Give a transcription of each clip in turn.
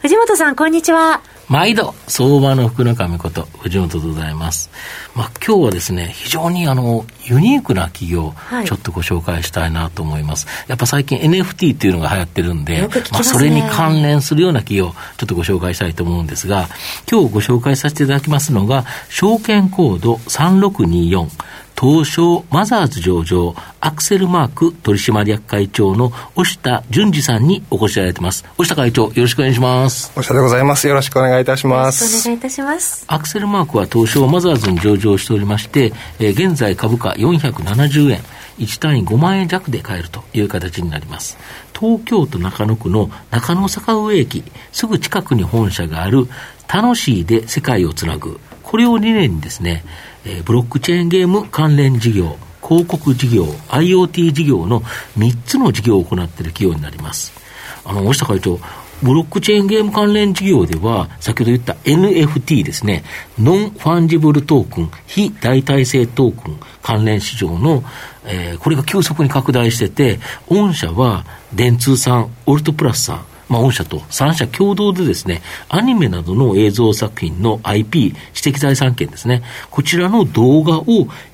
藤本さんこんにちは毎度、相場の福の神こと、藤本でございます。まあ、今日はですね、非常にあの、ユニークな企業、はい、ちょっとご紹介したいなと思います。やっぱ最近 NFT っていうのが流行ってるんで、ね、まあ、それに関連するような企業、ちょっとご紹介したいと思うんですが、今日ご紹介させていただきますのが、証券コード3624、東証マザーズ上場アクセルマーク取締役会長の押田淳二さんにお越しいただいてます。押田会長、よろしくお願いします。押田でございます。よろしくお願いいたします。お願いいたします。アクセルマークは東証マザーズに上場しておりまして、えー、現在株価470円。1単位5万円弱で買えるという形になります。東京都中野区の中野坂上駅、すぐ近くに本社がある楽しいで世界をつなぐ。これを理念にですね、えー、ブロックチェーンゲーム関連事業、広告事業、IoT 事業の3つの事業を行っている企業になります。あの、尾下会長、ブロックチェーンゲーム関連事業では、先ほど言った NFT ですね、 non-fungible token、非代替性トークン関連市場の、えー、これが急速に拡大してて、御社は電通さん、オルトプラスさん、まあ、御社と3社共同でですね、アニメなどの映像作品の IP、知的財産権ですね、こちらの動画を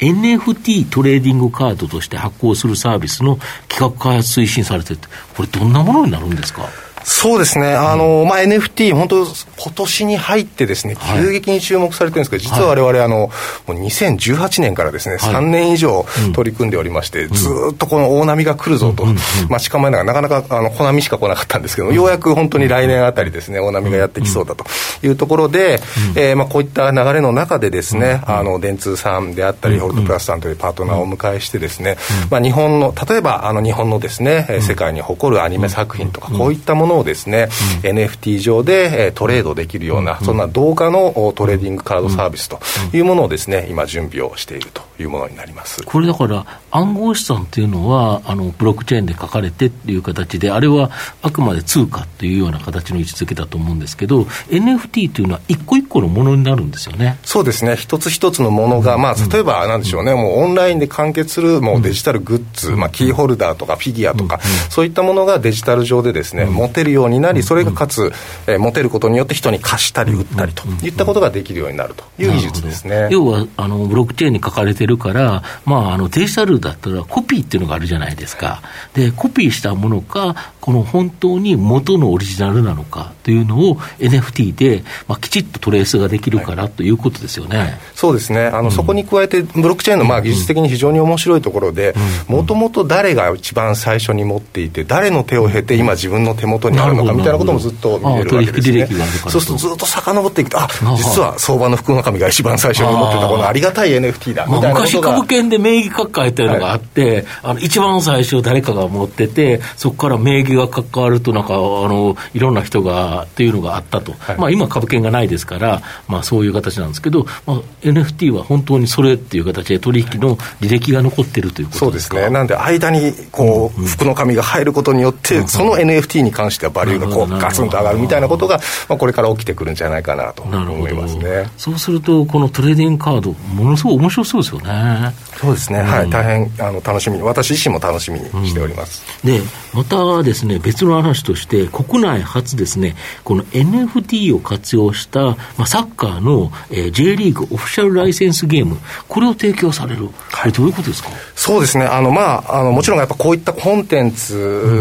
NFT トレーディングカードとして発行するサービスの企画開発推進されてるこれどんなものになるんですか？そうですね、あの、まあ、NFT、本当、今年に入ってですね、急激に注目されてるんですけど、実は我々、あの、もう2018年からですね、3年以上取り組んでおりまして、ずっとこの大波が来るぞと、待ち構えながら、なかなか、あの、小波しか来なかったんですけど、ようやく本当に来年あたりですね、大波がやってきそうだというところで、えまあ、こういった流れの中でですね、あの、電通さんであったり、ホルトプラスさんというパートナーをお迎えしてですね、まあ、日本の、例えば、あの、日本のですね、世界に誇るアニメ作品とか、こういったものをですね、うん、NFT 上でトレードできるような、そんな動画のトレーディングカードサービスというものをですね、今準備をしているというものになります。これだから暗号資産っていうのはあのブロックチェーンで書かれてっていう形であれはあくまで通貨っていうような形の位置づけだと思うんですけど NFT というのは一個一個のものになるんですよね。そうですね。一つ一つのものが、まあ、例えばなんでしょうね、もうオンラインで完結するもうデジタルグッズ、まあ、キーホルダーとかフィギュアとか、そういったものがデジタル上でですね、持てるようになりそれがかつ、えー、持てることによって人に貸したり売ったりといったことができるようになるという技術ですね。要はあのブロックチェーンに書かれてるから、まあ、あのデジタルだったらコピーっていうのがあるじゃないですか。で、コピーしたものか、この本当に元のオリジナルなのかというのを NFT で、まあ、きちっとトレースができるから、はい、ということですよね。そうですね。あの、うん、そこに加えて、ブロックチェーンのまあ技術的に非常に面白いところで、もともと誰が一番最初に持っていて、誰の手を経て今自分の手元にあるのかみたいなこともずっと見れるわけですね。そうするとずっと遡っていくと、あ、実は相場の福の神が一番最初に持ってたこのありがたい NFT だみたいな昔株券で名義書き換えてるのがあって、はい、あの一番最初誰かが持ってて、そこから名義が関わるとなんかあのいろんな人がっていうのがあったと、はい、まあ今株券がないですから、まあそういう形なんですけど、まあ NFT は本当にそれっていう形で取引の履歴が残ってるということそうですね。なんで間にこう、福の神が入ることによって、その NFT に関してはバリューがこうガツンと上がるみたいなことが、まあこれから起きてくるんじゃないかなと思いますね。そうするとこのトレーディングカードものすごい面白そうですよね。そうですね。はい。大変あの楽しみに私自身も楽しみにしております。でまたですね別の話として国内初ですねこの NFT を活用した、まあ、サッカーの、えー、J リーグオフィシャルライセンスゲームこれを提供される、はい、どういうことですか？そうですね。あの、まあ、あのもちろんやっぱこういったコンテンツ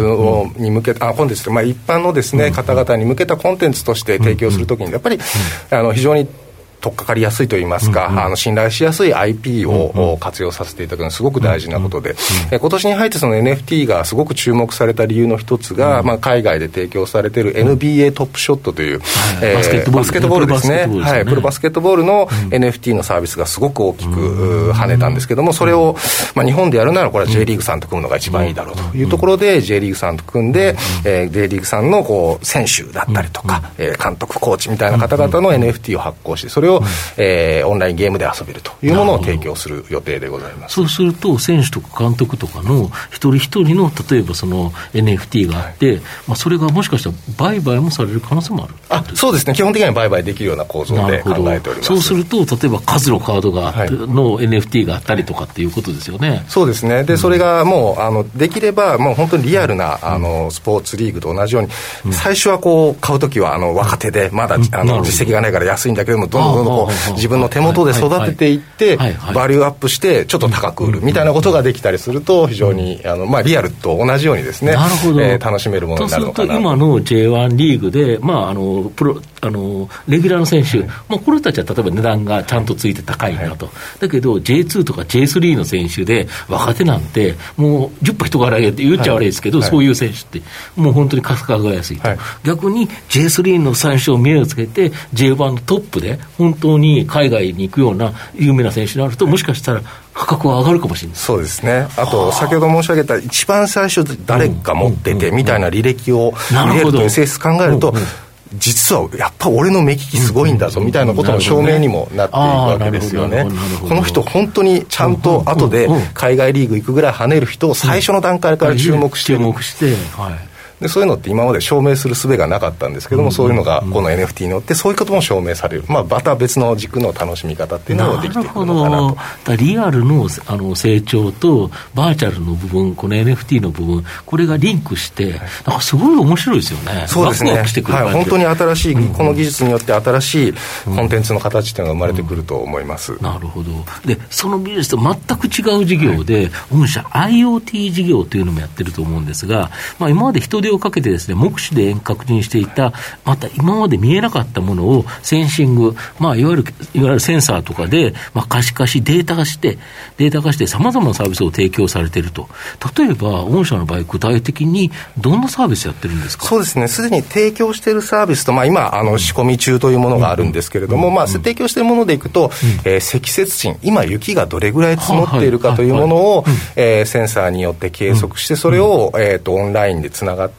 を、に向けたあコンテンツまあ、一般のですね、方々に向けたコンテンツとして提供するときにやっぱり、あの非常に取っかかりやすいといいますか、うんうん、あの信頼しやすい IP を活用させていただくのはすごく大事なことで、うんうん、今年に入ってその NFT がすごく注目された理由の一つが、うん、まあ、海外で提供されている NBA トップショットという、えバスケットボールですね、はい、プロバスケットボールの NFT のサービスがすごく大きく跳ねたんですけども、それを、まあ、日本でやるならこれは J リーグさんと組むのが一番いいだろうというところで、J リーグさんと組んで、えー、J リーグさんのこう選手だったりとか、えー、監督、コーチみたいな方々の NFT を発行して、それれを、えー、オンラインゲームで遊べるというものを提供する予定でございます。そうすると、選手とか監督とかの一人一人の例えばその NFT があって、はい、まあ、それがもしかしたら売買もされる可能性もある。あそうですね、基本的には売買できるような構造で考えております。そうすると、例えば数のカードが、はい、の NFT があったりとかっていうことですよね。そうですね。で、それがもうあのできれば、もう本当にリアルなあのスポーツリーグと同じように、うん、最初はこう買うときはあの若手で、まだあの実績がないから安いんだけども、どんどんどんどんこう自分の手元で育てていって、バリューアップして、ちょっと高く売るみたいなことができたりすると、非常にあの、まあ、リアルと同じようにですね、なるほど。えー、楽しめるものになるのかなと。今の J1 リーグで、まあ、あのプロあのレギュラーの選手、はい、まあ、この人たちは例えば値段がちゃんとついて高いなと、はい、だけど J2 とか J3 の選手で、若手なんて、もう10歩人からげって言っちゃ悪いですけど、はい、そういう選手って、もう本当に価格が安いと、逆に J3 の選手を目をつけて、J1 のトップで、本当に海外に行くような有名な選手になると、もしかしたら価格は上がるかもしれない。そうですね、あと先ほど申し上げた、一番最初、誰か持っててみたいな履歴を見れるという性質考えると、実はやっぱ俺の目利きすごいんだぞみたいなことの証明にもなっていくわけですよね。この人本当にちゃんと後で海外リーグ行くぐらい跳ねる人を最初の段階から注目して注目して、はいでそういうのって今まで証明する術がなかったんですけども、そういうのがこの NFT によってそういうことも証明される、まあ、また別の軸の楽しみ方っていうのもできてくるのかなと。リアルのあの成長とバーチャルの部分この NFT の部分これがリンクしてなんかすごい面白いですよね。そうですね。はい、本当に新しい、この技術によって新しいコンテンツの形っていうのが生まれてくると思います、うん。うん、なるほど。でその技術と全く違う事業で、はい、御社 IoT 事業というのもやってると思うんですが、まあ、今まで人手をかけてですね目視で遠隔にしていた、また今まで見えなかったものをセンシング、まあ、いわゆるいわゆるセンサーとかで、まあ、可視化し、データ化して、データ化して、さまざまなサービスを提供されていると、例えば、御社の場合、具体的にどんなサービスやってるんですか？そうですね、すでに提供しているサービスと、まあ、今あの、仕込み中というものがあるんですけれども、まあ、提供しているものでいくと、えー、積雪値、今、雪がどれぐらい積もっているかというものを、えー、センサーによって計測して、それを、えーと、オンラインでつながって、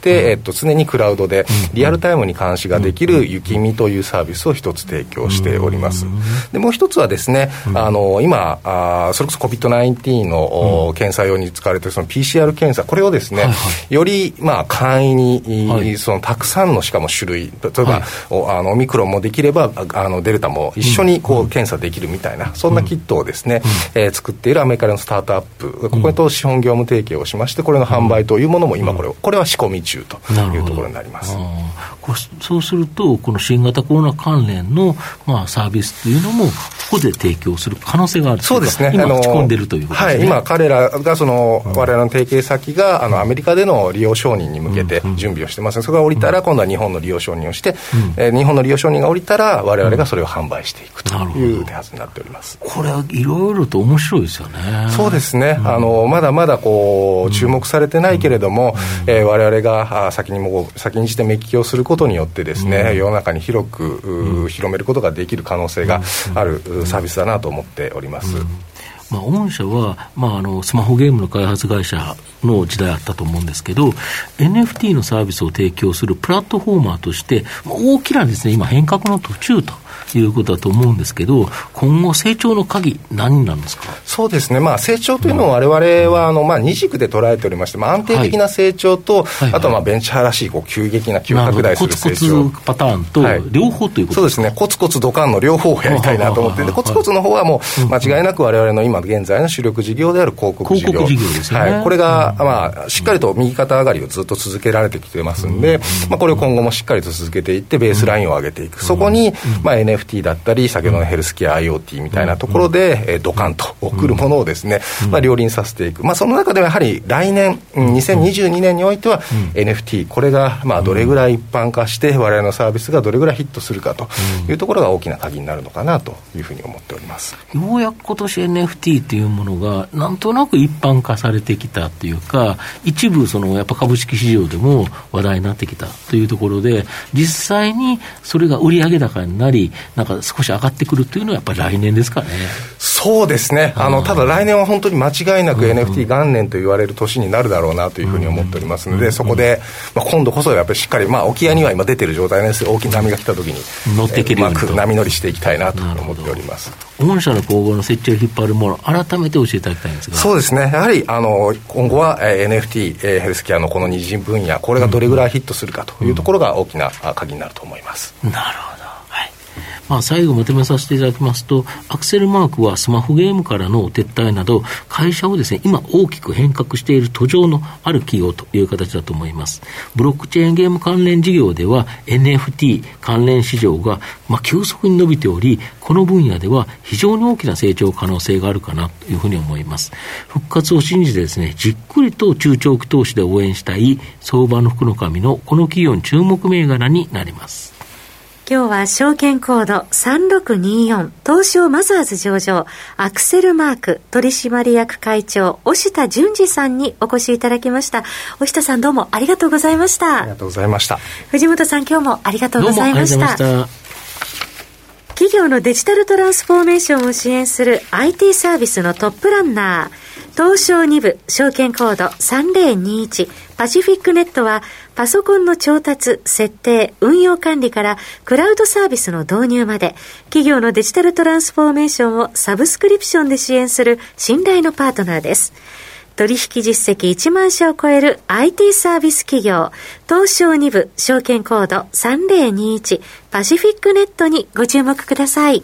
えーと、常にクラウドで、リアルタイムに監視ができる雪見というサービスを一つ提供しております。でもう一つはですね、あの今あ、それこそ COVID-19 の、検査用に使われているその PCR 検査、これをですね、はいはい、より、まあ、簡易に、はい、そのたくさんのしかも種類、例えば、はい、あのオミクロンもできればあのデルタも一緒にこう、検査できるみたいな、そんなキットをですね、うん、えー、作っているアメリカのスタートアップ、ここと資本業務提携をしまして、これの販売というものも今これ、これは仕込み中というところになります。そうすると、この新型コロナ関連の、まあ、サービスというのも、ここで提供する可能性があるそうですね、今、打ち込んでるということですね、はい、今、彼らがその、われわれの提携先があのアメリカでの利用承認に向けて準備をしてます、それが降りたら、今度は日本の利用承認をして、えー、日本の利用承認が降りたら、われわれがそれを販売していくという手はずになっております。これはいろいろと面白いですよね。そうですね、あのまだまだこう注目されてないけれども、われわれが先にも先にして目利きをすることによってですね、世の中に広く、広めることができる可能性があるサービスだなと思っております。まあ、御社は、まあ、あのスマホゲームの開発会社の時代あったと思うんですけど、NFT のサービスを提供するプラットフォーマーとして、大きなですね、今、変革の途中ということだと思うんですけど、今後、成長の鍵、何なんですか？そうですね、まあ、成長というのをわれわれはあの、まあ、二軸で捉えておりまして、まあ、安定的な成長と、はい、あとはまあベンチャーらしいこう急激な急拡大する成長。コツコツパターンと、両方ということそうですね、コツコツドカンの両方をやりたいなと思って、でコツコツの方はもう、間違いなくわれわれの今現在の主力事業である広告事業。事業ですね。はい、これが、まあ、しっかりと右肩上がりをずっと続けられてきてますんで、まあ、これを今後もしっかりと続けていって、ベースラインを上げていく。そこに、まあ、NFT だったり、先ほどのヘルスケア IoT みたいなところで、えー、ドカンと送るものをですね、まあ、両輪させていく、まあ、その中ではやはり来年、2022年においては、NFT、これがまあどれぐらい一般化して、われわれのサービスがどれぐらいヒットするかというところが大きな鍵になるのかなというふうに思っております。ようやく今年 NFT というものが、なんとなく一般化されてきたというか、一部、そのやっぱ株式市場でも話題になってきたというところで、実際にそれが売上高になり、なんか少し上がってくるというのは、やっぱり来年ですかね。そうですね、あのただ来年は本当に間違いなく NFT 元年と言われる年になるだろうなというふうに思っておりますので、そこで、まあ、今度こそやっぱりしっかり、まあ、沖合には今出てる状態です大きな波が来たときに、乗っていけるようにうまく波乗りしていきたいなと思っております。御社の工房の設置を引っ張るもの、改めて教えていただきたいんですが。そうですね、やはりあの今後は、えー、NFT、えー、ヘルスケアのこの二次分野、これがどれぐらいヒットするかというところが大きな鍵になると思います。なるほどまあ、最後まとめさせていただきますと、アクセルマークはスマホゲームからの撤退など、会社をですね、今大きく変革している途上のある企業という形だと思います。ブロックチェーンゲーム関連事業では NFT 関連市場が、まあ、急速に伸びており、この分野では非常に大きな成長可能性があるかなというふうに思います。復活を信じてですね、じっくりと中長期投資で応援したい相場の福の神のこの企業に注目銘柄になります。今日は証券コード3624東証マザーズ上場アクセルマーク取締役会長押田淳二さんにお越しいただきました。押田さんどうもありがとうございました。ありがとうございました。藤本さん今日もありがとうございました。企業のデジタルトランスフォーメーションを支援する IT サービスのトップランナー東証2部証券コード3021パシフィックネットはパソコンの調達、設定、運用管理からクラウドサービスの導入まで企業のデジタルトランスフォーメーションをサブスクリプションで支援する信頼のパートナーです。取引実績1万社を超える IT サービス企業、東証2部証券コード3021パシフィックネットにご注目ください。